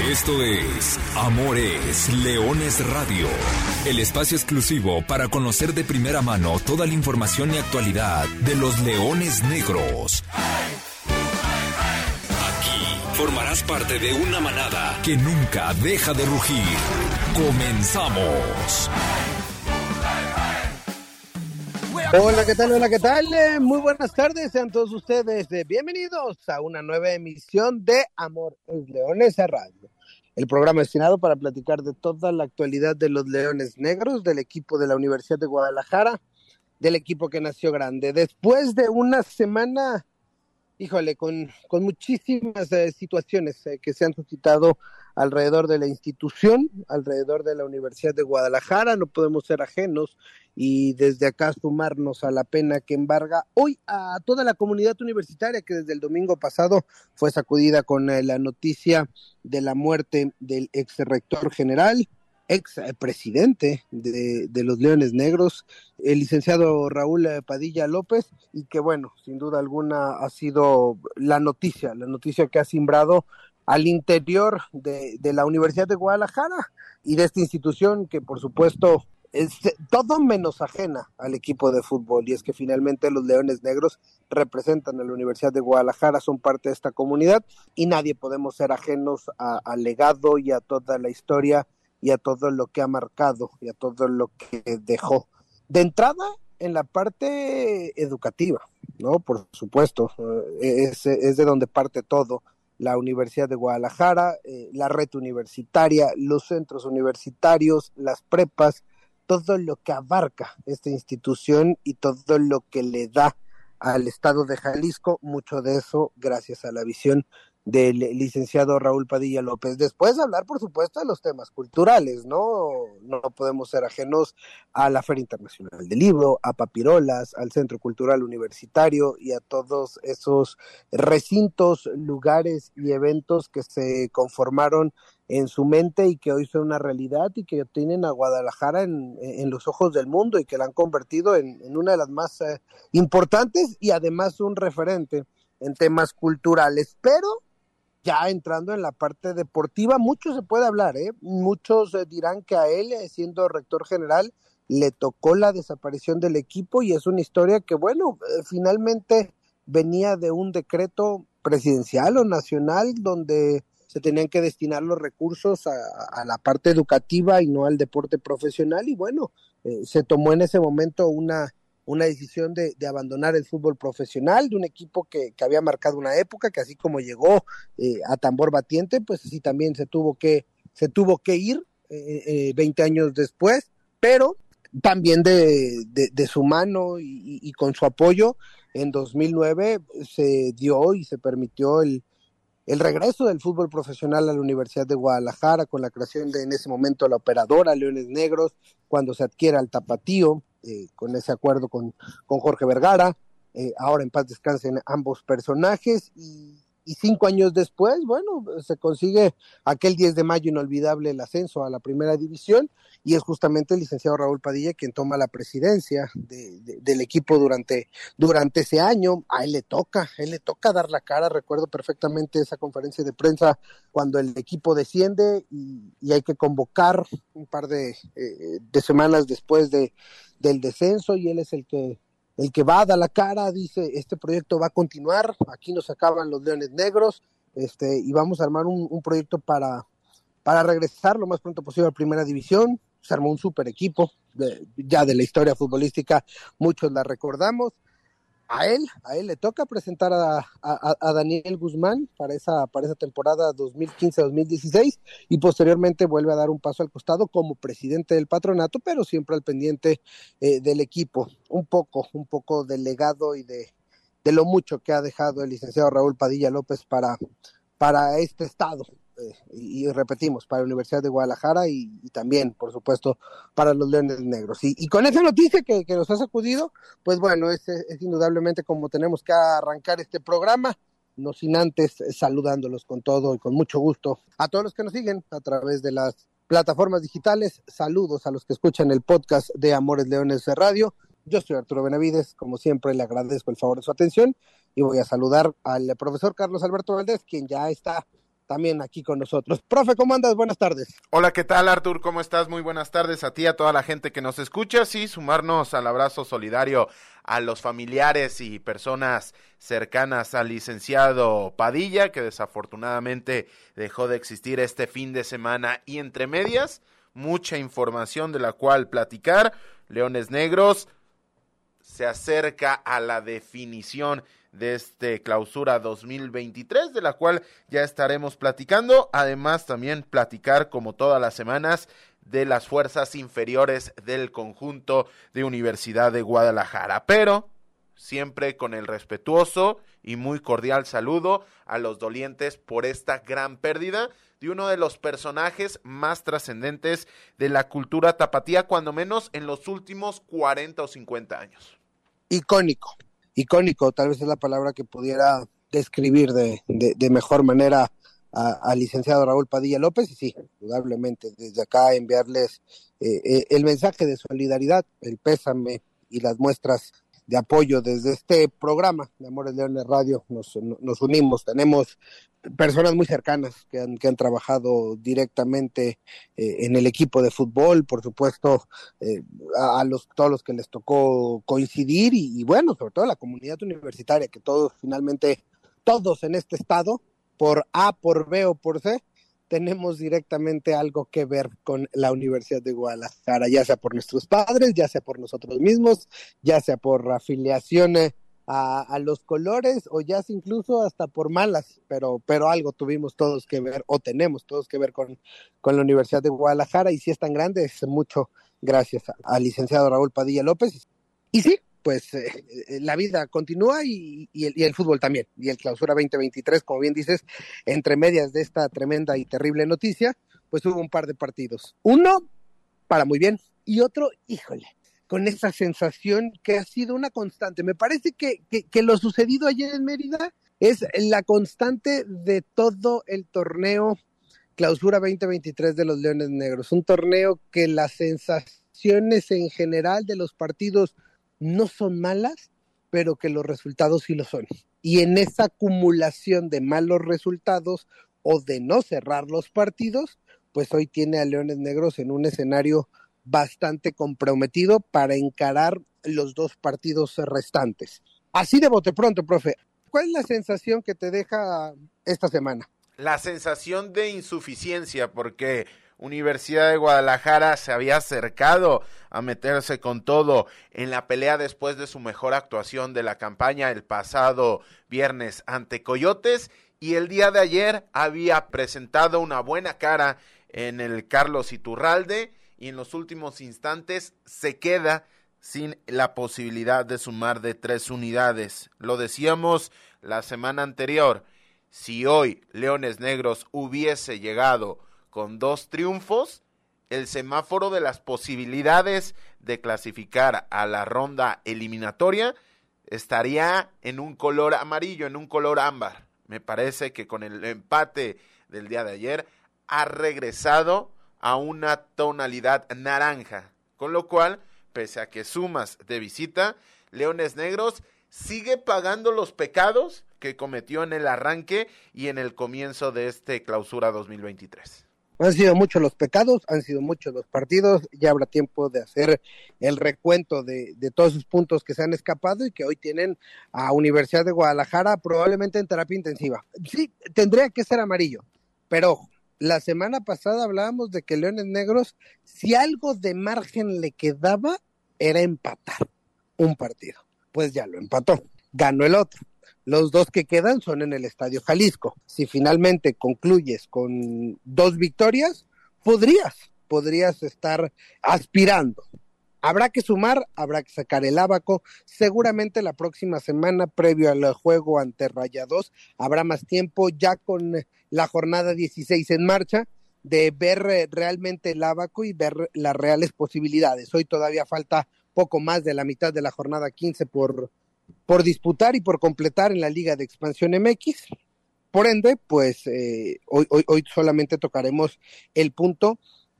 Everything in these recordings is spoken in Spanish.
Esto es Amores Leones Radio, el espacio exclusivo para conocer de primera mano toda la información y actualidad de los leones negros. Aquí formarás parte de una manada que nunca deja de rugir. Comenzamos. Hola, ¿qué tal? Hola, ¿qué tal? Eh, muy buenas tardes, sean todos ustedes eh, bienvenidos a una nueva emisión de Amor en Leones Radio. El programa destinado para platicar de toda la actualidad de los Leones Negros, del equipo de la Universidad de Guadalajara, del equipo que nació grande. Después de una semana, híjole, con, con muchísimas eh, situaciones que se han suscitado alrededor de la institución, alrededor de la Universidad de Guadalajara, no podemos ser ajenos y desde acá sumarnos a la pena que embarga hoy a toda la comunidad universitaria que desde el domingo pasado fue sacudida con eh, la noticia de la muerte del ex rector general, ex presidente de, de, los Leones Negros, el licenciado Raúl Padilla López, y que bueno, sin duda alguna ha sido la noticia, la noticia que ha simbrado al interior de, de la Universidad de Guadalajara y de esta institución que por supuesto es todo menos ajena al equipo de fútbol y es que finalmente los Leones Negros representan a la Universidad de Guadalajara, son parte de esta comunidad y nadie podemos ser ajenos al legado y a toda la historia y a todo lo que ha marcado y a todo lo que dejó. De entrada, en la parte educativa, ¿no? Por supuesto, eh, es, es de donde parte todo la Universidad de Guadalajara, eh, la red universitaria, los centros universitarios, las prepas, todo lo que abarca esta institución y todo lo que le da al Estado de Jalisco, mucho de eso gracias a la visión del licenciado Raúl Padilla López. Después hablar, por supuesto, de los temas culturales, ¿no? No podemos ser ajenos a la Feria Internacional del Libro, a Papirolas, al Centro Cultural Universitario y a todos esos recintos, lugares y eventos que se conformaron en su mente y que hoy son una realidad y que tienen a Guadalajara en, en los ojos del mundo y que la han convertido en, una de las más eh, importantes y además un referente en temas culturales. Pero ya entrando en la parte deportiva, mucho se puede hablar, ¿eh? Muchos eh, dirán que a él, eh, siendo rector general, le tocó la desaparición del equipo y es una historia que, bueno, eh, finalmente venía de un decreto presidencial o nacional donde se tenían que destinar los recursos a, la parte educativa y no al deporte profesional y bueno, eh, se tomó en ese momento una una decisión de, abandonar el fútbol profesional, de un equipo que, había marcado una época, que así como llegó eh, a tambor batiente, pues así también se tuvo que, se tuvo que ir eh, eh, 20 años después, pero también de, de, de su mano y, y, con su apoyo, en 2009 se dio y se permitió el, el regreso del fútbol profesional a la Universidad de Guadalajara con la creación de en ese momento la operadora Leones Negros, cuando se adquiera el tapatío, eh, con ese acuerdo con, con Jorge Vergara, eh, ahora en paz descansen ambos personajes y, y, cinco años después, bueno, se consigue aquel 10 de mayo inolvidable el ascenso a la primera división y es justamente el licenciado Raúl Padilla quien toma la presidencia de, de, del equipo durante, durante ese año. A él le toca, a él le toca dar la cara. Recuerdo perfectamente esa conferencia de prensa cuando el equipo desciende y, y hay que convocar un par de, eh, de semanas después de, del descenso y él es el que el que va a dar la cara, dice, este proyecto va a continuar, aquí nos acaban los leones negros, este, y vamos a armar un, proyecto para, para regresar lo más pronto posible a primera división, se armó un super equipo, ya de la historia futbolística, muchos la recordamos, a él, a él le toca presentar a, Daniel Guzmán para esa, para esa temporada 2015-2016 y posteriormente vuelve a dar un paso al costado como presidente del patronato, pero siempre al pendiente eh, del equipo. Un poco, un poco del legado y de, de lo mucho que ha dejado el licenciado Raúl Padilla López para, para este estado, eh, y, repetimos, para la Universidad de Guadalajara y, también, por supuesto, para los Leones Negros. Y, y con esa noticia que, nos ha sacudido, pues bueno, es, es, indudablemente como tenemos que arrancar este programa, no sin antes saludándolos con todo y con mucho gusto a todos los que nos siguen a través de las plataformas digitales. Saludos a los que escuchan el podcast de Amores Leones de Radio. Yo soy Arturo Benavides, como siempre le agradezco el favor de su atención y voy a saludar al profesor Carlos Alberto Valdés, quien ya está también aquí con nosotros. Profe, ¿cómo andas? Buenas tardes. Hola, ¿qué tal Artur? ¿Cómo estás? Muy buenas tardes a ti, a toda la gente que nos escucha. Sí, sumarnos al abrazo solidario a los familiares y personas cercanas al licenciado Padilla, que desafortunadamente dejó de existir este fin de semana y entre medias, mucha información de la cual platicar. Leones Negros se acerca a la definición de este clausura 2023, de la cual ya estaremos platicando. Además, también platicar, como todas las semanas, de las fuerzas inferiores del conjunto de Universidad de Guadalajara. Pero siempre con el respetuoso y muy cordial saludo a los dolientes por esta gran pérdida de uno de los personajes más trascendentes de la cultura tapatía, cuando menos en los últimos 40 o 50 años. Icónico, icónico, tal vez es la palabra que pudiera describir de, de, mejor manera al licenciado Raúl Padilla López y sí, indudablemente desde acá enviarles eh, eh, el mensaje de solidaridad, el pésame y las muestras de apoyo desde este programa de Amores Leones Radio. Nos, nos unimos, tenemos personas muy cercanas que han, que han trabajado directamente eh, en el equipo de fútbol, por supuesto, eh, a, los, todos los que les tocó coincidir y, bueno, sobre todo la comunidad universitaria, que todos finalmente, todos en este estado, por A, por B o por C, tenemos directamente algo que ver con la Universidad de Guadalajara, ya sea por nuestros padres, ya sea por nosotros mismos, ya sea por afiliaciones a, los colores o ya incluso hasta por malas, pero, pero algo tuvimos todos que ver o tenemos todos que ver con, con la Universidad de Guadalajara y si es tan grande es mucho gracias al licenciado Raúl Padilla López. Y sí, pues eh, eh, la vida continúa y, el, fútbol también. Y el clausura 2023, como bien dices, entre medias de esta tremenda y terrible noticia, pues hubo un par de partidos. Uno para muy bien y otro, híjole, con esa sensación que ha sido una constante. Me parece que, que, lo sucedido ayer en Mérida es la constante de todo el torneo Clausura 2023 de los Leones Negros. Un torneo que las sensaciones en general de los partidos no son malas, pero que los resultados sí lo son. Y en esa acumulación de malos resultados o de no cerrar los partidos, pues hoy tiene a Leones Negros en un escenario bastante comprometido para encarar los dos partidos restantes. Así de bote pronto, profe, ¿cuál es la sensación que te deja esta semana? La sensación de insuficiencia, porque Universidad de Guadalajara se había acercado a meterse con todo en la pelea después de su mejor actuación de la campaña el pasado viernes ante Coyotes y el día de ayer había presentado una buena cara en el Carlos Iturralde y en los últimos instantes se queda sin la posibilidad de sumar de tres unidades. Lo decíamos la semana anterior, si hoy Leones Negros hubiese llegado con dos triunfos, el semáforo de las posibilidades de clasificar a la ronda eliminatoria estaría en un color amarillo, en un color ámbar. Me parece que con el empate del día de ayer ha regresado a una tonalidad naranja, con lo cual, pese a que sumas de visita, Leones Negros sigue pagando los pecados que cometió en el arranque y en el comienzo de este clausura 2023. Han sido muchos los pecados, han sido muchos los partidos, ya habrá tiempo de hacer el recuento de, de todos esos puntos que se han escapado y que hoy tienen a Universidad de Guadalajara probablemente en terapia intensiva. Sí, tendría que ser amarillo, pero la semana pasada hablábamos de que Leones Negros, si algo de margen le quedaba, era empatar un partido. Pues ya lo empató, ganó el otro. Los dos que quedan son en el Estadio Jalisco. Si finalmente concluyes con dos victorias, podrías, podrías estar aspirando Habrá que sumar, habrá que sacar el abaco. Seguramente la próxima semana, previo al juego ante Rayados, habrá más tiempo ya con la jornada 16 en marcha de ver eh, realmente el abaco y ver las reales posibilidades. Hoy todavía falta poco más de la mitad de la jornada 15 por, por disputar y por completar en la Liga de Expansión MX. Por ende, pues eh, hoy, hoy, hoy solamente tocaremos el punto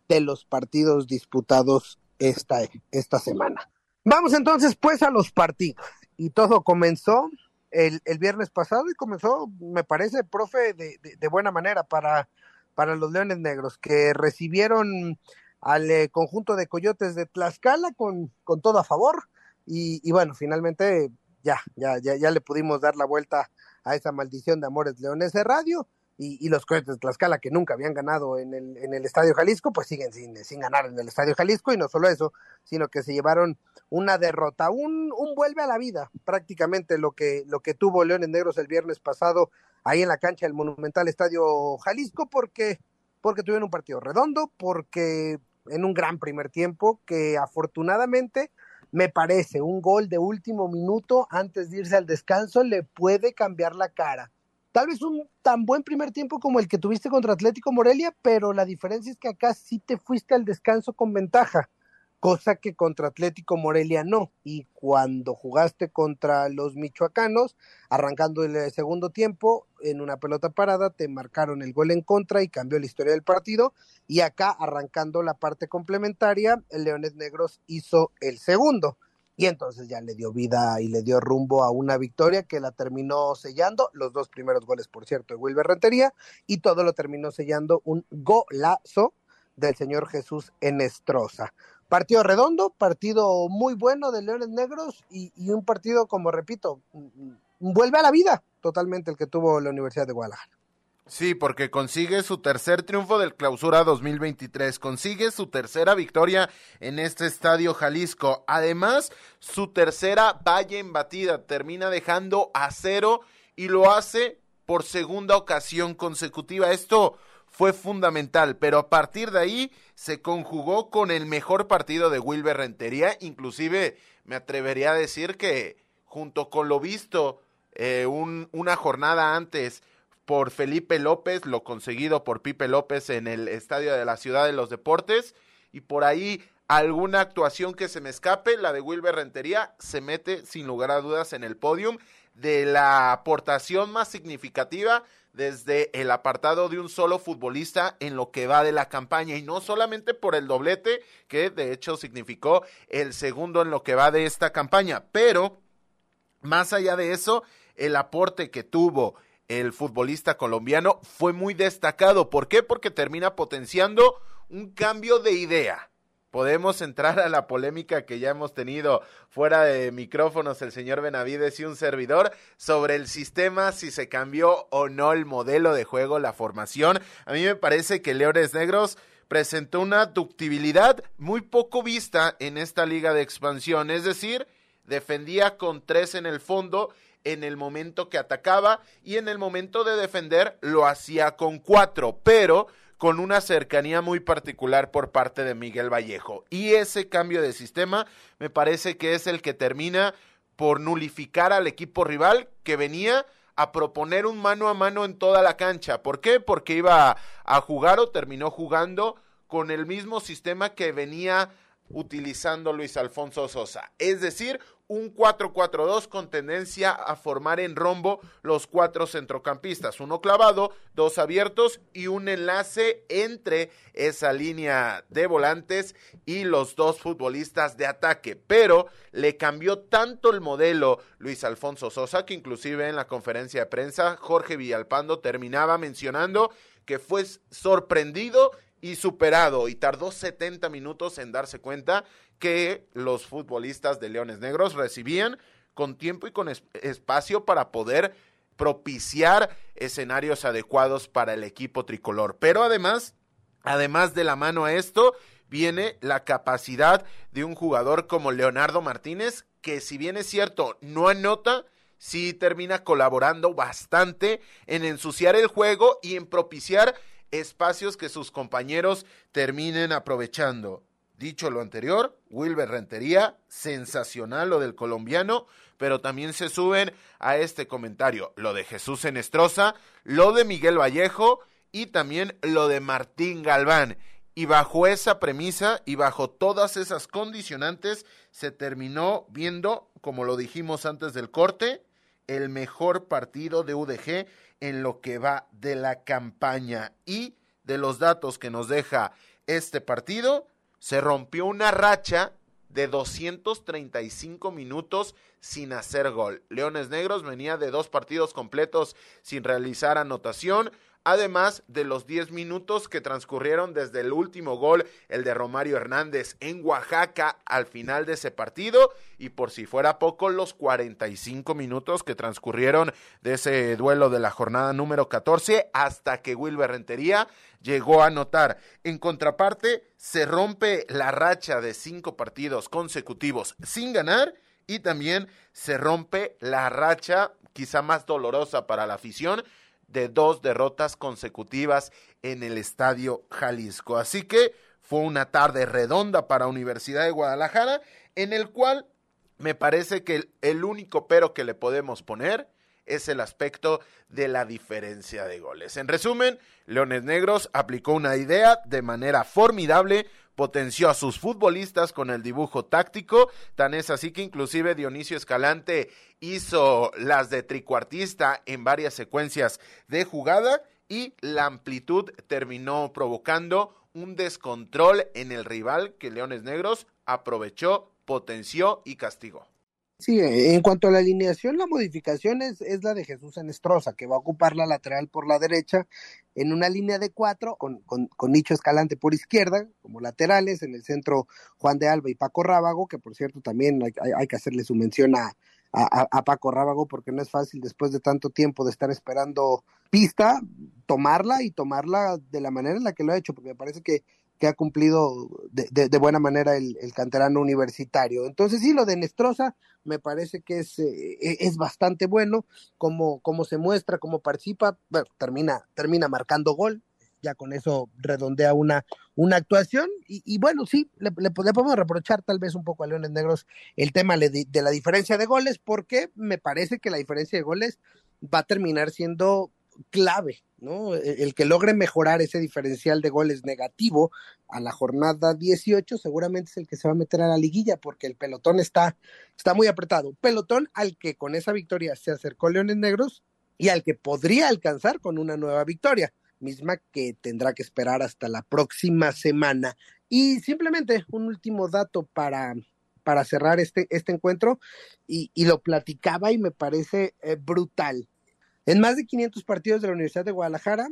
de los partidos disputados esta, esta semana. Vamos entonces pues a los partidos. Y todo comenzó el, el, viernes pasado y comenzó, me parece, profe, de, de, buena manera para, para los Leones Negros, que recibieron al eh, conjunto de Coyotes de Tlaxcala con, con todo a favor. Y, y bueno, finalmente ya, ya, ya, ya le pudimos dar la vuelta a esa maldición de Amores Leones de Radio y, los Coyotes de Tlaxcala que nunca habían ganado en el, en el Estadio Jalisco, pues siguen sin, sin ganar en el Estadio Jalisco y no solo eso, sino que se llevaron una derrota, un, un vuelve a la vida prácticamente lo que, lo que tuvo Leones Negros el viernes pasado ahí en la cancha del Monumental Estadio Jalisco porque, porque tuvieron un partido redondo, porque en un gran primer tiempo que afortunadamente me parece un gol de último minuto antes de irse al descanso le puede cambiar la cara. Tal vez un tan buen primer tiempo como el que tuviste contra Atlético Morelia, pero la diferencia es que acá sí te fuiste al descanso con ventaja, cosa que contra Atlético Morelia no. Y cuando jugaste contra los michoacanos, arrancando el segundo tiempo, en una pelota parada, te marcaron el gol en contra y cambió la historia del partido. Y acá, arrancando la parte complementaria, el Leones Negros hizo el segundo y entonces ya le dio vida y le dio rumbo a una victoria que la terminó sellando, los dos primeros goles, por cierto, de Wilber Rentería, y todo lo terminó sellando un golazo del señor Jesús Enestrosa. Partido redondo, partido muy bueno de Leones Negros y, un partido, como repito, vuelve a la vida totalmente el que tuvo la Universidad de Guadalajara. Sí, porque consigue su tercer triunfo del Clausura 2023, consigue su tercera victoria en este estadio Jalisco, además su tercera valla embatida, termina dejando a cero y lo hace por segunda ocasión consecutiva. Esto fue fundamental, pero a partir de ahí se conjugó con el mejor partido de Wilber Rentería, inclusive me atrevería a decir que junto con lo visto eh, un, una jornada antes, por Felipe López, lo conseguido por Pipe López en el Estadio de la Ciudad de los Deportes, y por ahí alguna actuación que se me escape, la de Wilber Rentería, se mete sin lugar a dudas en el podium de la aportación más significativa desde el apartado de un solo futbolista en lo que va de la campaña y no solamente por el doblete que de hecho significó el segundo en lo que va de esta campaña, pero más allá de eso, el aporte que tuvo el futbolista colombiano fue muy destacado. ¿Por qué? Porque termina potenciando un cambio de idea. Podemos entrar a la polémica que ya hemos tenido fuera de micrófonos el señor Benavides y un servidor sobre el sistema, si se cambió o no el modelo de juego, la formación. A mí me parece que Leones Negros presentó una ductibilidad muy poco vista en esta liga de expansión, es decir, defendía con tres en el fondo en el momento que atacaba y en el momento de defender lo hacía con cuatro, pero con una cercanía muy particular por parte de Miguel Vallejo. Y ese cambio de sistema me parece que es el que termina por nulificar al equipo rival que venía a proponer un mano a mano en toda la cancha. ¿Por qué? Porque iba a jugar o terminó jugando con el mismo sistema que venía utilizando Luis Alfonso Sosa. Es decir, un 4-4-2 con tendencia a formar en rombo los cuatro centrocampistas, uno clavado, dos abiertos y un enlace entre esa línea de volantes y los dos futbolistas de ataque. Pero le cambió tanto el modelo Luis Alfonso Sosa que inclusive en la conferencia de prensa Jorge Villalpando terminaba mencionando que fue sorprendido y superado y tardó 70 minutos en darse cuenta que los futbolistas de Leones Negros recibían con tiempo y con espacio para poder propiciar escenarios adecuados para el equipo tricolor. Pero además, además de la mano a esto, viene la capacidad de un jugador como Leonardo Martínez, que si bien es cierto, no anota, sí termina colaborando bastante en ensuciar el juego y en propiciar espacios que sus compañeros terminen aprovechando. Dicho lo anterior, Wilber Rentería, sensacional lo del colombiano, pero también se suben a este comentario lo de Jesús Enestrosa, lo de Miguel Vallejo y también lo de Martín Galván. Y bajo esa premisa y bajo todas esas condicionantes se terminó viendo, como lo dijimos antes del corte, el mejor partido de UDG en lo que va de la campaña y de los datos que nos deja este partido, se rompió una racha de 235 minutos sin hacer gol. Leones Negros venía de dos partidos completos sin realizar anotación, además de los 10 minutos que transcurrieron desde el último gol, el de Romario Hernández en Oaxaca al final de ese partido, y por si fuera poco, los 45 minutos que transcurrieron de ese duelo de la jornada número 14 hasta que Wilber Rentería llegó a anotar. En contraparte, se rompe la racha de cinco partidos consecutivos sin ganar y también se rompe la racha quizá más dolorosa para la afición de dos derrotas consecutivas en el Estadio Jalisco. Así que fue una tarde redonda para Universidad de Guadalajara, en el cual me parece que el, único pero que le podemos poner es el aspecto de la diferencia de goles. En resumen, Leones Negros aplicó una idea de manera formidable, potenció a sus futbolistas con el dibujo táctico, tan es así que inclusive Dionisio Escalante hizo las de tricuartista en varias secuencias de jugada y la amplitud terminó provocando un descontrol en el rival que Leones Negros aprovechó, potenció y castigó. Sí, en cuanto a la alineación, la modificación es, la de Jesús Enestrosa, que va a ocupar la lateral por la derecha en una línea de cuatro, con, con, Nicho Escalante por izquierda, como laterales, en el centro Juan de Alba y Paco Rábago, que por cierto también hay, que hacerle su mención a, a, Paco Rábago, porque no es fácil después de tanto tiempo de estar esperando pista, tomarla y tomarla de la manera en la que lo ha hecho, porque me parece que que ha cumplido de, buena manera el, canterano universitario. Entonces sí, lo de Nestroza me parece que es, eh, e, es bastante bueno, como, como se muestra, cómo participa, bueno, termina, termina marcando gol, ya con eso redondea una, una actuación. Y, bueno, sí, le, podemos reprochar tal vez un poco a Leones Negros el tema de, la diferencia de goles, porque me parece que la diferencia de goles va a terminar siendo clave, ¿no? E, el que logre mejorar ese diferencial de goles negativo a la jornada 18 seguramente es el que se va a meter a la liguilla porque el pelotón está, está muy apretado. Pelotón al que con esa victoria se acercó Leones Negros y al que podría alcanzar con una nueva victoria, misma que tendrá que esperar hasta la próxima semana. Y simplemente un último dato para, para cerrar este, este encuentro y, lo platicaba y me parece eh, brutal en más de 500 partidos de la Universidad de Guadalajara,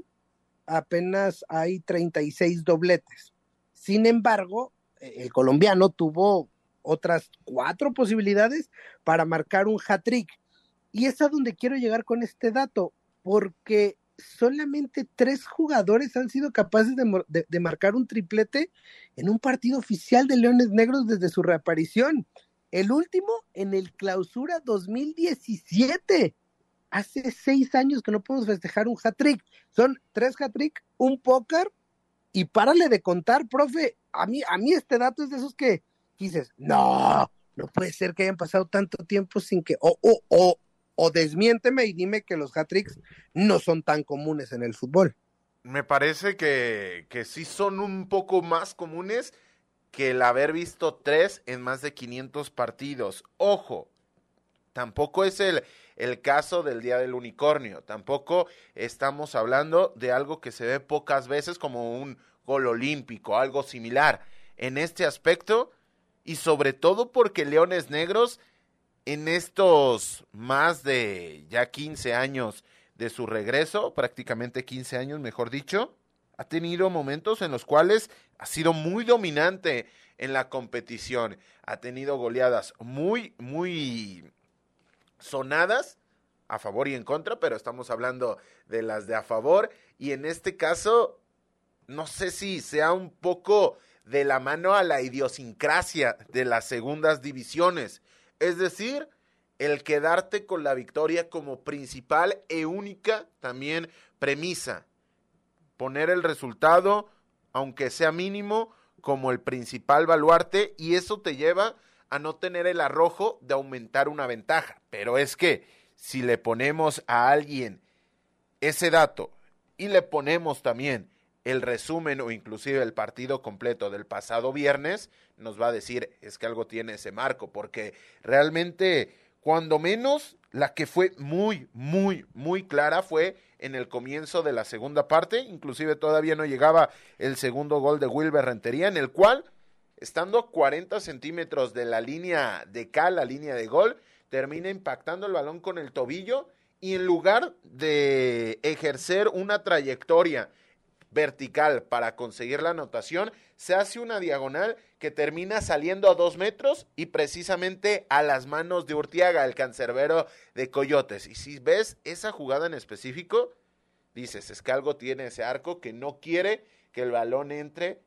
apenas hay 36 dobletes. Sin embargo, e, el colombiano tuvo otras cuatro posibilidades para marcar un hat-trick. Y es a donde quiero llegar con este dato, porque solamente tres jugadores han sido capaces de, de, marcar un triplete en un partido oficial de Leones Negros desde su reaparición. El último en el clausura 2017 hace seis años que no podemos festejar un hat-trick. Son tres hat-trick, un póker y párale de contar, profe. A mí, a mí este dato es de esos que dices, no, no puede ser que hayan pasado tanto tiempo sin que, o, o, o, o desmiénteme y dime que los hat-tricks no son tan comunes en el fútbol. Me parece que, que sí son un poco más comunes que el haber visto tres en más de 500 partidos. Ojo, tampoco es el, el caso del Día del Unicornio. Tampoco estamos hablando de algo que se ve pocas veces como un gol olímpico, algo similar. En este aspecto, y sobre todo porque Leones Negros, en estos más de ya 15 años de su regreso, prácticamente 15 años, mejor dicho, ha tenido momentos en los cuales ha sido muy dominante en la competición. Ha tenido goleadas muy, muy sonadas a favor y en contra, pero estamos hablando de las de a favor. Y en este caso no sé si sea un poco de la mano a la idiosincrasia de las segundas divisiones, es decir, el quedarte con la victoria como principal e única también premisa, poner el resultado, aunque sea mínimo, como el principal baluarte y eso te lleva a no tener el arrojo de aumentar una ventaja. Pero es que si le ponemos a alguien ese dato y le ponemos también el resumen o inclusive el partido completo del pasado viernes, nos va a decir es que algo tiene ese marco, porque realmente cuando menos la que fue muy, muy, muy clara fue en el comienzo de la segunda parte, inclusive todavía no llegaba el segundo gol de Wilber Rentería, en el cual estando a 40 centímetros de la línea de cal, la línea de gol, termina impactando el balón con el tobillo y en lugar de ejercer una trayectoria vertical para conseguir la anotación, se hace una diagonal que termina saliendo a dos metros y precisamente a las manos de Urtiaga, el cancerbero de Coyotes. Y si ves esa jugada en específico, dices, es que algo tiene ese arco que no quiere que el balón entre,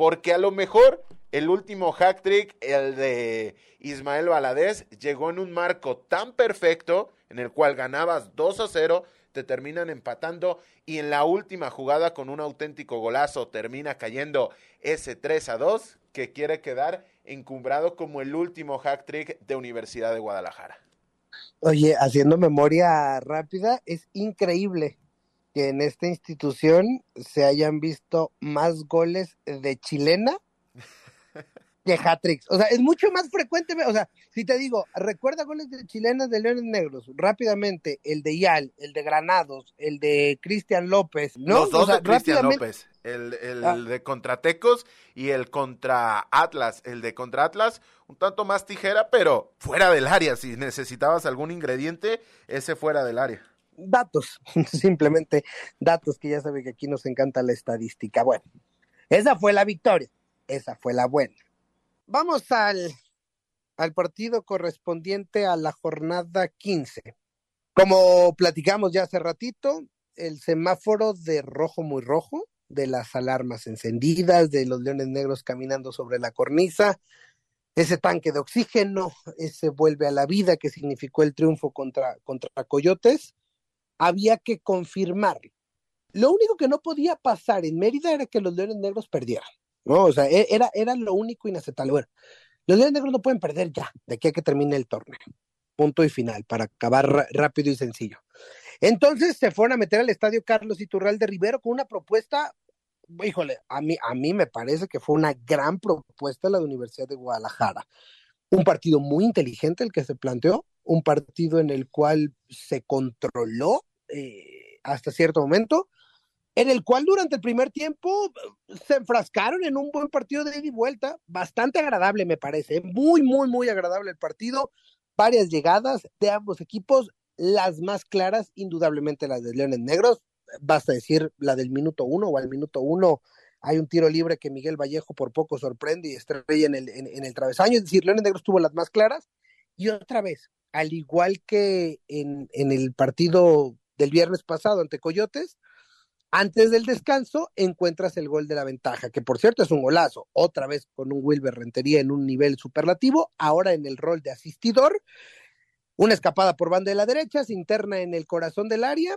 porque a lo mejor el último hack trick, el de Ismael Valadez, llegó en un marco tan perfecto en el cual ganabas 2 a 0, te terminan empatando y en la última jugada con un auténtico golazo termina cayendo ese 3 a 2 que quiere quedar encumbrado como el último hack trick de Universidad de Guadalajara. Oye, haciendo memoria rápida, es increíble que en esta institución se hayan visto más goles de chilena que hat-tricks. O sea, es mucho más frecuente. O sea, si te digo, recuerda goles de chilenas de Leones Negros, rápidamente, el de Ial, el de Granados, el de Cristian López, ¿no? Los dos de Cristian López, el, el ah. de Contratecos y el contra Atlas. El de contra Atlas, un tanto más tijera, pero fuera del área. Si necesitabas algún ingrediente, ese fuera del área. Datos, simplemente datos que ya sabe que aquí nos encanta la estadística. Bueno, esa fue la victoria, esa fue la buena. Vamos al, al partido correspondiente a la jornada 15. Como platicamos ya hace ratito, el semáforo de rojo muy rojo, de las alarmas encendidas, de los leones negros caminando sobre la cornisa, ese tanque de oxígeno, ese vuelve a la vida que significó el triunfo contra, contra Coyotes, había que confirmarlo. Lo único que no podía pasar en Mérida era que los leones negros perdieran. ¿no? O sea, e, era, era lo único inaceptable. Los Leones Negros no pueden perder ya, de aquí a que termine el torneo. Punto y final, para acabar rápido y sencillo. Entonces se fueron a meter al estadio Carlos Iturralde Rivero con una propuesta, híjole, a mí, a mí me parece que fue una gran propuesta la de Universidad de Guadalajara. Un partido muy inteligente el que se planteó, un partido en el cual se controló eh, hasta cierto momento, en el cual durante el primer tiempo se enfrascaron en un buen partido de ida y vuelta, bastante agradable me parece, muy, muy, muy agradable el partido, varias llegadas de ambos equipos, las más claras, indudablemente las de Leones Negros, basta decir la del minuto uno o al minuto uno hay un tiro libre que Miguel Vallejo por poco sorprende y estrella en el, en, el travesaño, es decir, Leones Negros tuvo las más claras, y otra vez, al igual que en, en el partido del viernes pasado ante Coyotes, antes del descanso encuentras el gol de la ventaja, que por cierto es un golazo, otra vez con un Wilber Rentería en un nivel superlativo, ahora en el rol de asistidor, una escapada por banda de la derecha, se interna en el corazón del área,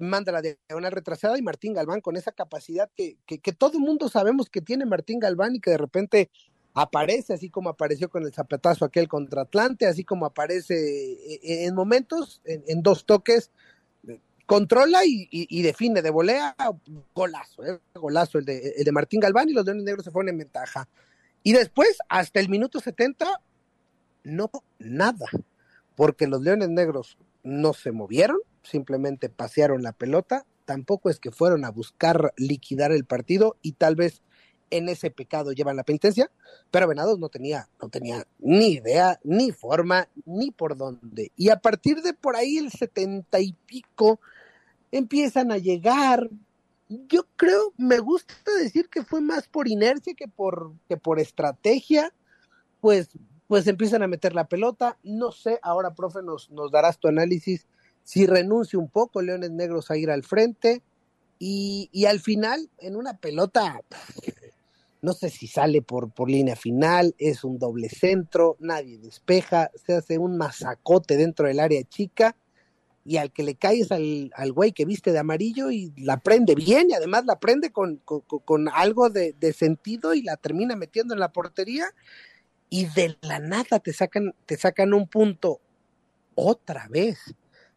manda la diagonal retrasada y Martín Galván con esa capacidad que, que, que todo el mundo sabemos que tiene Martín Galván y que de repente aparece, así como apareció con el zapatazo aquel contra Atlante, así como aparece eh, en momentos, en, en dos toques, controla y, define de volea, golazo, ¿eh? golazo el de, el de Martín Galván y los Leones Negros se fueron en ventaja. Y después, hasta el minuto 70, no nada, porque los Leones Negros no se movieron, simplemente pasearon la pelota, tampoco es que fueron a buscar liquidar el partido y tal vez en ese pecado llevan la penitencia, pero Venados no tenía, no tenía ni idea, ni forma, ni por dónde. Y a partir de por ahí el setenta y pico empiezan a llegar. Yo creo, me gusta decir que fue más por inercia que por, que por estrategia, pues, pues empiezan a meter la pelota. No sé, ahora, profe, nos, nos darás tu análisis si renuncia un poco Leones Negros a ir al frente. Y, y al final, en una pelota no sé si sale por, por línea final, es un doble centro, nadie despeja, se hace un masacote dentro del área chica y al que le caes al, al güey que viste de amarillo y la prende bien y además la prende con, con, algo de, de, sentido y la termina metiendo en la portería y de la nada te sacan, te sacan un punto otra vez.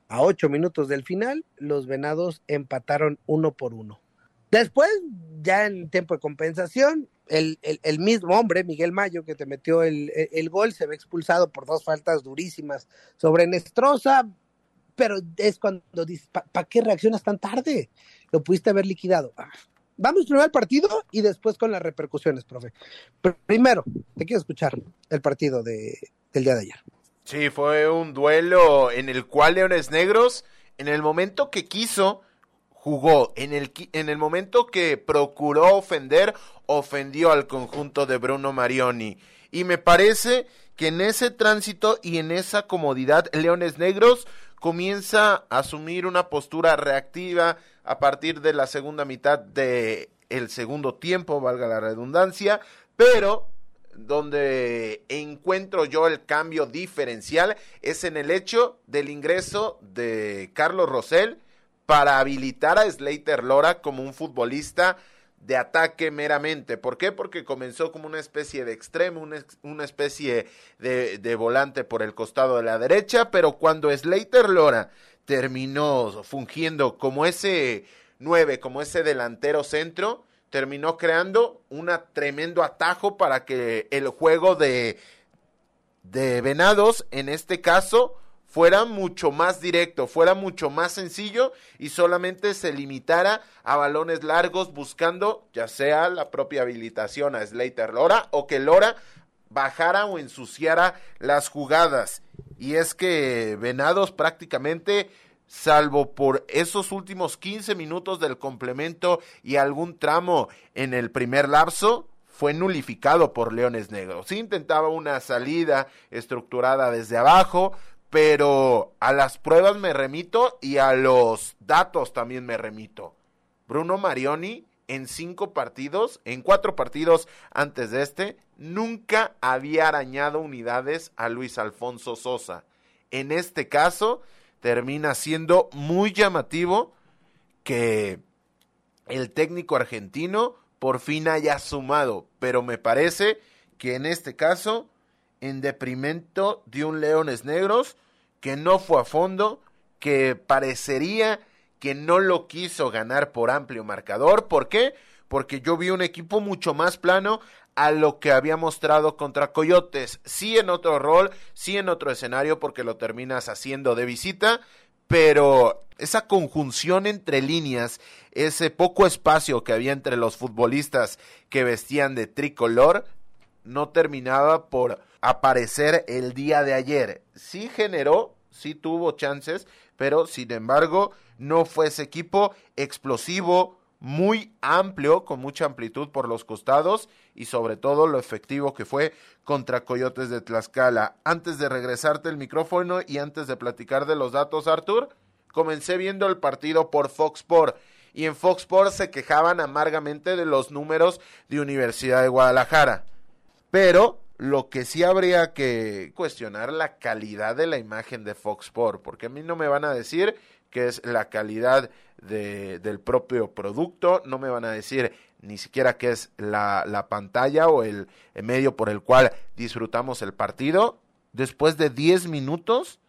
A ocho minutos del final, los venados empataron uno por uno. Después, ya en tiempo de compensación, el, el, mismo hombre, Miguel Mayo, que te metió el, el, gol, se ve expulsado por dos faltas durísimas sobre Nestroza, pero es cuando dices, ¿para qué reaccionas tan tarde? Lo pudiste haber liquidado. Ah, vamos primero al partido y después con las repercusiones, profe. primero, te quiero escuchar el partido de, del día de ayer. Sí, fue un duelo en el cual Leones Negros, en el momento que quiso, jugó. En el, en el momento que procuró ofender, ofendió al conjunto de Bruno Marioni. Y me parece que en ese tránsito y en esa comodidad, Leones Negros comienza a asumir una postura reactiva a partir de la segunda mitad de el segundo tiempo, valga la redundancia, pero donde encuentro yo el cambio diferencial es en el hecho del ingreso de Carlos Rosell para habilitar a Slater Lora como un futbolista de ataque meramente. ¿Por qué? Porque comenzó como una especie de extremo, una, especie de, de, volante por el costado de la derecha, pero cuando Slater Lora terminó fungiendo como ese nueve, como ese delantero centro, terminó creando un tremendo atajo para que el juego de, de Venados, en este caso, fuera mucho más directo, fuera mucho más sencillo y solamente se limitara a balones largos buscando ya sea la propia habilitación a Slater Lora o que Lora bajara o ensuciara las jugadas. Y es que Venados prácticamente salvo por esos últimos 15 minutos del complemento y algún tramo en el primer lapso, fue nulificado por Leones Negros. intentaba una salida estructurada desde abajo, pero a las pruebas me remito y a los datos también me remito. Bruno Marioni en cinco partidos, en cuatro partidos antes de este, nunca había arañado unidades a Luis Alfonso Sosa. En este caso, termina siendo muy llamativo que el técnico argentino por fin haya sumado, pero me parece que en este caso en deprimento de un Leones Negros que no fue a fondo, que parecería que no lo quiso ganar por amplio marcador. ¿Por qué? Porque yo vi un equipo mucho más plano a lo que había mostrado contra Coyotes. Sí en otro rol, sí en otro escenario porque lo terminas haciendo de visita, pero esa conjunción entre líneas, ese poco espacio que había entre los futbolistas que vestían de tricolor, no terminaba por aparecer el día de ayer. Sí generó, sí tuvo chances, pero sin embargo no fue ese equipo explosivo, muy amplio, con mucha amplitud por los costados y sobre todo lo efectivo que fue contra Coyotes de Tlaxcala. Antes de regresarte el micrófono y antes de platicar de los datos, Artur, comencé viendo el partido por Fox Sport y en Fox Sport se quejaban amargamente de los números de Universidad de Guadalajara. Pero lo que sí habría que cuestionar la calidad de la imagen de Fox Sport, porque a mí no me van a decir que es la calidad de, del propio producto, no me van a decir ni siquiera que es la, la pantalla o el, medio por el cual disfrutamos el partido. Después de 10 minutos,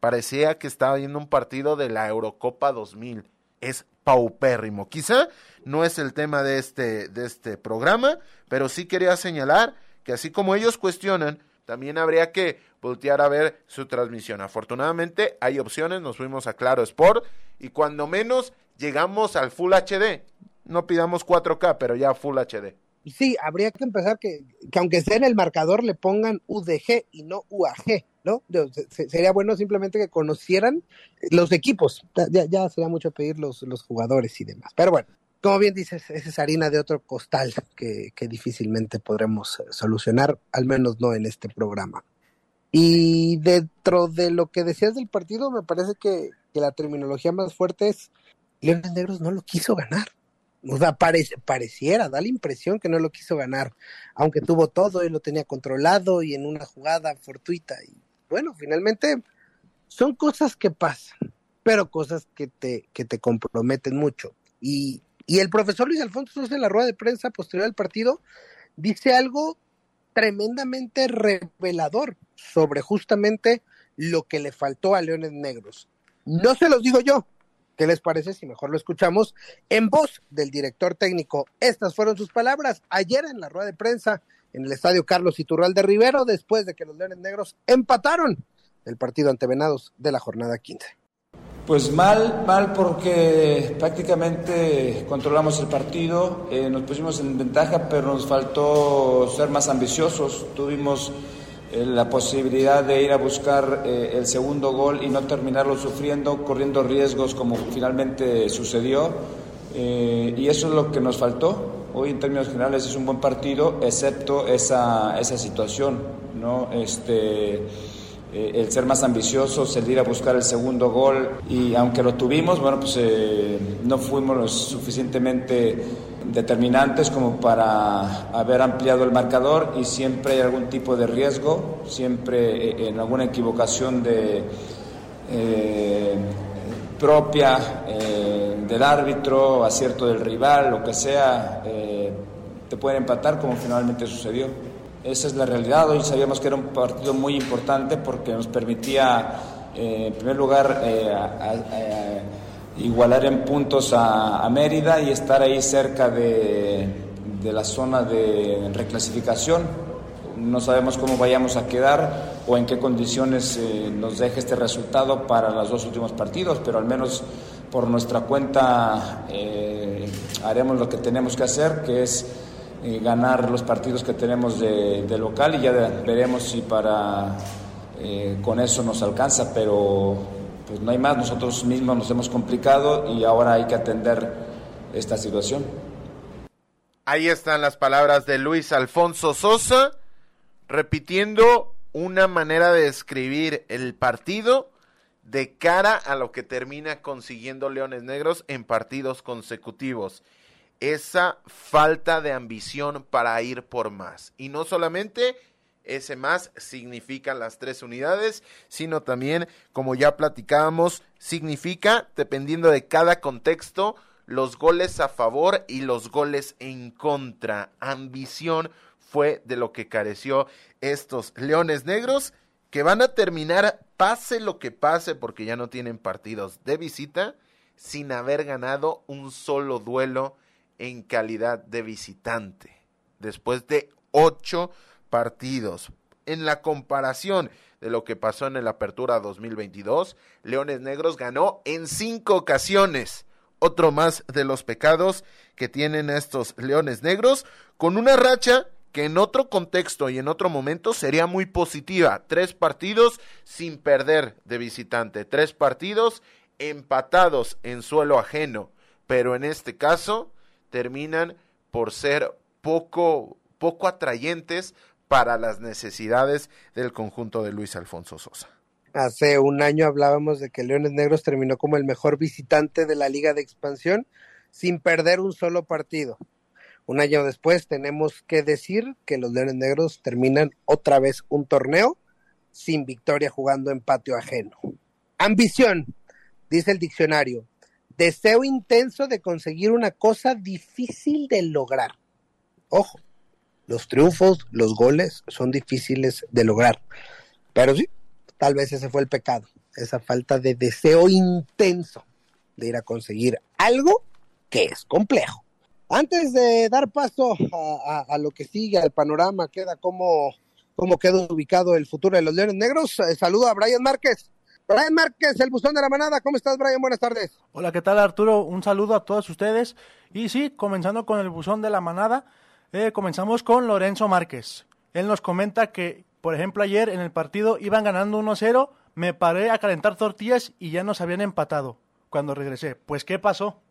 parecía que estaba viendo un partido de la Eurocopa 2000. Es paupérrimo. Quizá no es el tema de este, de este programa, pero sí quería señalar que así como ellos cuestionan, también habría que voltear a ver su transmisión. Afortunadamente hay opciones, nos fuimos a Claro Sport y cuando menos llegamos al Full HD. No pidamos 4K, pero ya Full HD. Sí, habría que empezar que, que aunque sea en el marcador le pongan UDG y no UAG, ¿no? sería bueno simplemente que conocieran los equipos. Ya, ya sería mucho pedir los, los jugadores y demás. Pero bueno, como bien dices, esa es harina de otro costal que, difícilmente podremos eh, solucionar, al menos no en este programa. Y dentro de lo que decías del partido, me parece que, la terminología más fuerte es Leones Negros no lo quiso ganar. O sea, pareciera, da la impresión que no lo quiso ganar, aunque tuvo todo y lo tenía controlado y en una jugada fortuita. Y bueno, finalmente son cosas que pasan, pero cosas que te, que te comprometen mucho. Y y el profesor Luis Alfonso en la rueda de prensa posterior al partido dice algo tremendamente revelador sobre justamente lo que le faltó a Leones Negros. No se los digo yo. ¿Qué les parece si mejor lo escuchamos en voz del director técnico? Estas fueron sus palabras ayer en la rueda de prensa en el estadio Carlos Iturral de Rivero después de que los Leones Negros empataron el partido ante Venados de la jornada 15 Pues mal, mal porque prácticamente controlamos el partido, eh, nos pusimos en ventaja, pero nos faltó ser más ambiciosos. Tuvimos eh, la posibilidad de ir a buscar eh, el segundo gol y no terminarlo sufriendo, corriendo riesgos como finalmente sucedió. y eso es lo que nos faltó. Hoy en términos generales es un buen partido, excepto esa, esa situación. ¿no? Este, eh, el ser más ambiciosos, el ir a buscar el segundo gol y aunque lo tuvimos, bueno, pues eh, no fuimos lo suficientemente determinantes como para haber ampliado el marcador y siempre hay algún tipo de riesgo, siempre eh, en alguna equivocación de propia del árbitro, acierto del rival, lo que sea, te pueden empatar como finalmente sucedió. Esa es la realidad. Hoy sabíamos que era un partido muy importante porque nos permitía, eh, en primer lugar, eh, igualar en puntos a, Mérida y estar ahí cerca de, la zona de reclasificación. No sabemos cómo vayamos a quedar o en qué condiciones eh, nos deje este resultado para los dos últimos partidos, pero al menos por nuestra cuenta haremos lo que tenemos que hacer, que es eh, ganar los partidos que tenemos de, local y ya veremos si para eh, con eso nos alcanza, pero pues no hay más, nosotros mismos nos hemos complicado y ahora hay que atender esta situación. Ahí están las palabras de Luis Alfonso Sosa, repitiendo una manera de escribir el partido de cara a lo que termina consiguiendo Leones Negros en partidos consecutivos esa falta de ambición para ir por más. Y no solamente ese más significan las tres unidades, sino también, como ya platicábamos, significa, dependiendo de cada contexto, los goles a favor y los goles en contra. Ambición fue de lo que careció estos Leones Negros, que van a terminar, pase lo que pase, porque ya no tienen partidos de visita, sin haber ganado un solo duelo en calidad de visitante, después de ocho partidos. En la comparación de lo que pasó en el Apertura 2022, Leones Negros ganó en cinco ocasiones. Otro más de los pecados que tienen estos Leones Negros, con una racha que en otro contexto y en otro momento sería muy positiva. Tres partidos sin perder de visitante, tres partidos empatados en suelo ajeno. Pero en este caso, terminan por ser poco, poco atrayentes para las necesidades del conjunto de Luis Alfonso Sosa. Hace un año hablábamos de que Leones Negros terminó como el mejor visitante de la Liga de Expansión sin perder un solo partido. Un año después tenemos que decir que los Leones Negros terminan otra vez un torneo sin victoria jugando en patio ajeno. Ambición, dice el diccionario, deseo intenso de conseguir una cosa difícil de lograr. Ojo, los triunfos, los goles son difíciles de lograr. Pero sí, tal vez ese fue el pecado, esa falta de deseo intenso de ir a conseguir algo que es complejo. Antes de dar paso a, lo que sigue, al panorama, queda como, como queda ubicado el futuro de los Leones Negros. Eh, saludo a Brian Márquez. Brian Márquez, el buzón de la manada. ¿Cómo estás, Brian? Buenas tardes. Hola, ¿qué tal, Arturo? Un saludo a todos ustedes. Y sí, comenzando con el buzón de la manada, eh, comenzamos con Lorenzo Márquez. Él nos comenta que, por ejemplo, ayer en el partido iban ganando 1-0, me paré a calentar tortillas y ya nos habían empatado cuando regresé. Pues, ¿qué pasó?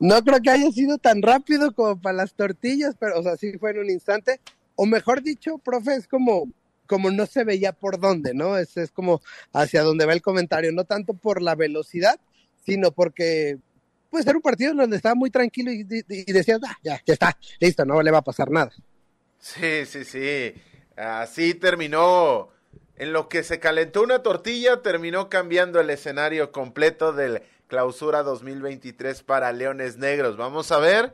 No creo que haya sido tan rápido como para las tortillas, pero, o sea, sí fue en un instante. O mejor dicho, profe, es como como no se veía por dónde, ¿no? Es, es como hacia donde va el comentario, no tanto por la velocidad, sino porque puede ser un partido donde estaba muy tranquilo y, y, ah, ya, ya está, listo, no le va a pasar nada. Sí, sí, sí. Así terminó. En lo que se calentó una tortilla, terminó cambiando el escenario completo del clausura 2023 para Leones Negros. Vamos a ver,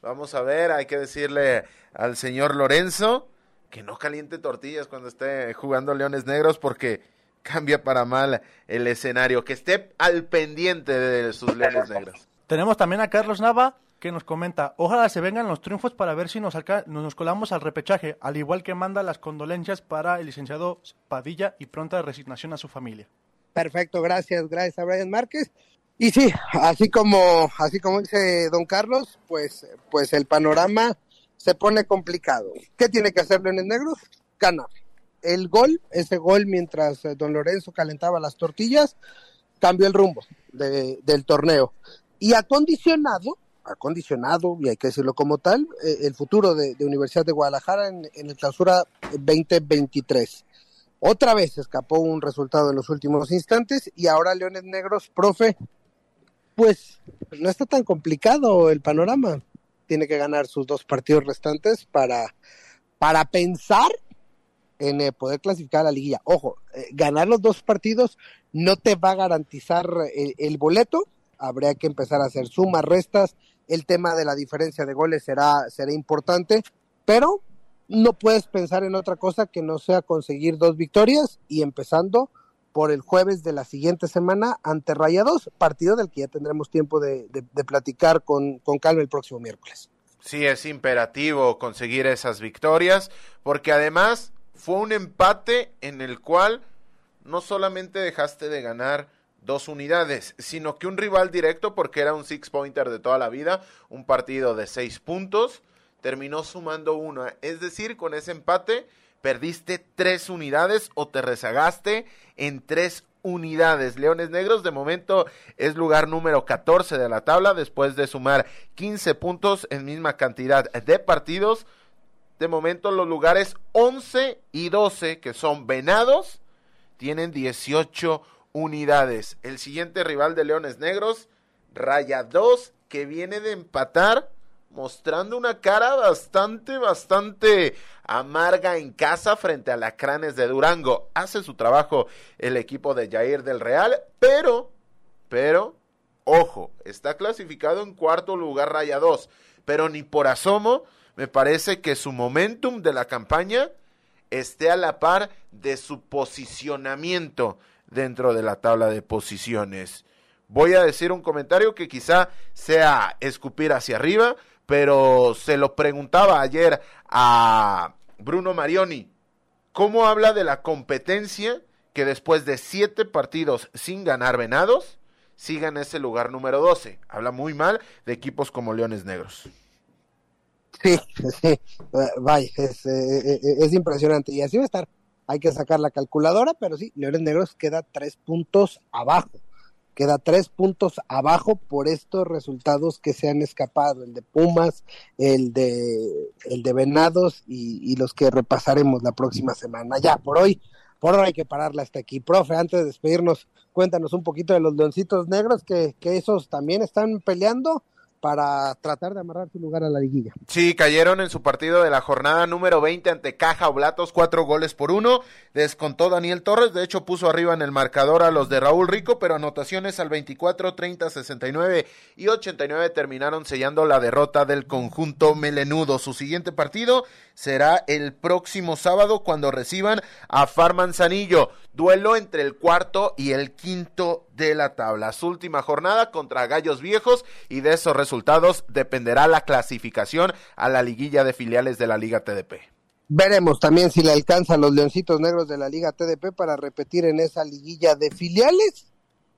vamos a ver, hay que decirle al señor Lorenzo que no caliente tortillas cuando esté jugando Leones Negros porque cambia para mal el escenario, que esté al pendiente de sus Leones Negros. Tenemos también a Carlos Nava que nos comenta, ojalá se vengan los triunfos para ver si nos, nos colamos al repechaje, al igual que manda las condolencias para el licenciado Padilla y pronta resignación a su familia. Perfecto, gracias, gracias a Brian Márquez. Y sí, así como, así como dice don Carlos, pues, pues el panorama se pone complicado. ¿Qué tiene que hacer Leones Negros? Ganar. El gol, ese gol mientras eh, don Lorenzo calentaba las tortillas, cambió el rumbo del torneo. Y acondicionado, acondicionado, y hay que decirlo como tal, eh, el futuro de, Universidad de Guadalajara en, en el clausura 2023. Otra vez escapó un resultado en los últimos instantes y ahora Leones Negros, profe, pues no está tan complicado el panorama. Tiene que ganar sus dos partidos restantes para, para pensar en eh, poder clasificar a la liguilla. Ojo, eh, ganar los dos partidos no te va a garantizar eh, el boleto. Habría que empezar a hacer sumas, restas. El tema de la diferencia de goles será, será importante, pero no puedes pensar en otra cosa que no sea conseguir dos victorias y empezando por el jueves de la siguiente semana ante Rayados, partido del que ya tendremos tiempo de, platicar con, con calma el próximo miércoles. Sí, es imperativo conseguir esas victorias, porque además fue un empate en el cual no solamente dejaste de ganar dos unidades, sino que un rival directo, porque era un six-pointer de toda la vida, un partido de seis puntos, terminó sumando una. Es decir, con ese empate perdiste tres unidades o te rezagaste en tres unidades. Leones Negros de momento es lugar número 14 de la tabla después de sumar 15 puntos en misma cantidad de partidos. De momento los lugares 11 y 12 que son Venados tienen 18 unidades. El siguiente rival de Leones Negros, Raya 2, que viene de empatar mostrando una cara bastante, bastante amarga en casa frente a la Cranes de Durango. Hace su trabajo el equipo de Jair del Real, pero, pero, ojo, está clasificado en cuarto lugar Raya 2, pero ni por asomo me parece que su momentum de la campaña esté a la par de su posicionamiento dentro de la tabla de posiciones. Voy a decir un comentario que quizá sea escupir hacia arriba, pero se lo preguntaba ayer a Bruno Marioni, ¿cómo habla de la competencia que después de siete partidos sin ganar venados, siga en ese lugar número 12? Habla muy mal de equipos como Leones Negros. Sí, sí, vaya, es, eh, eh, es impresionante y así va a estar. Hay que sacar la calculadora, pero sí, Leones Negros queda tres puntos abajo queda tres puntos abajo por estos resultados que se han escapado, el de Pumas, el de, el de Venados y, los que repasaremos la próxima semana. Ya, por hoy, por hoy hay que pararla hasta aquí. Profe, antes de despedirnos, cuéntanos un poquito de los leoncitos negros, que, que esos también están peleando para tratar de amarrar su lugar a la liguilla. Sí, cayeron en su partido de la jornada número 20 ante Caja Oblatos, cuatro goles por uno. Descontó Daniel Torres, de hecho puso arriba en el marcador a los de Raúl Rico, pero anotaciones al 24, 30, 69 y 89 terminaron sellando la derrota del conjunto melenudo. Su siguiente partido será el próximo sábado cuando reciban a Far Manzanillo. Duelo entre el cuarto y el quinto de la tabla. Su última jornada contra Gallos Viejos y de esos resultados dependerá la clasificación a la liguilla de filiales de la Liga TDP. Veremos también si le alcanzan los Leoncitos Negros de la Liga TDP para repetir en esa liguilla de filiales.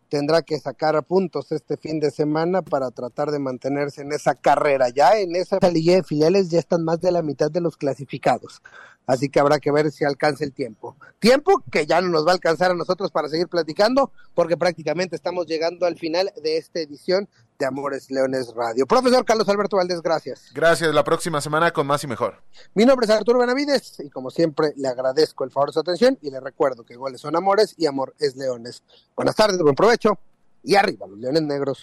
Tendrá que sacar puntos este fin de semana para tratar de mantenerse en esa carrera. Ya en esa liguilla de filiales ya están más de la mitad de los clasificados así que habrá que ver si alcanza el tiempo. Tiempo que ya no nos va a alcanzar a nosotros para seguir platicando, porque prácticamente estamos llegando al final de esta edición de Amores Leones Radio. Profesor Carlos Alberto Valdés, gracias. Gracias, la próxima semana con más y mejor. Mi nombre es Arturo Benavides y como siempre le agradezco el favor de su atención y le recuerdo que goles son amores y amor es leones. Buenas tardes, buen provecho y arriba los leones negros.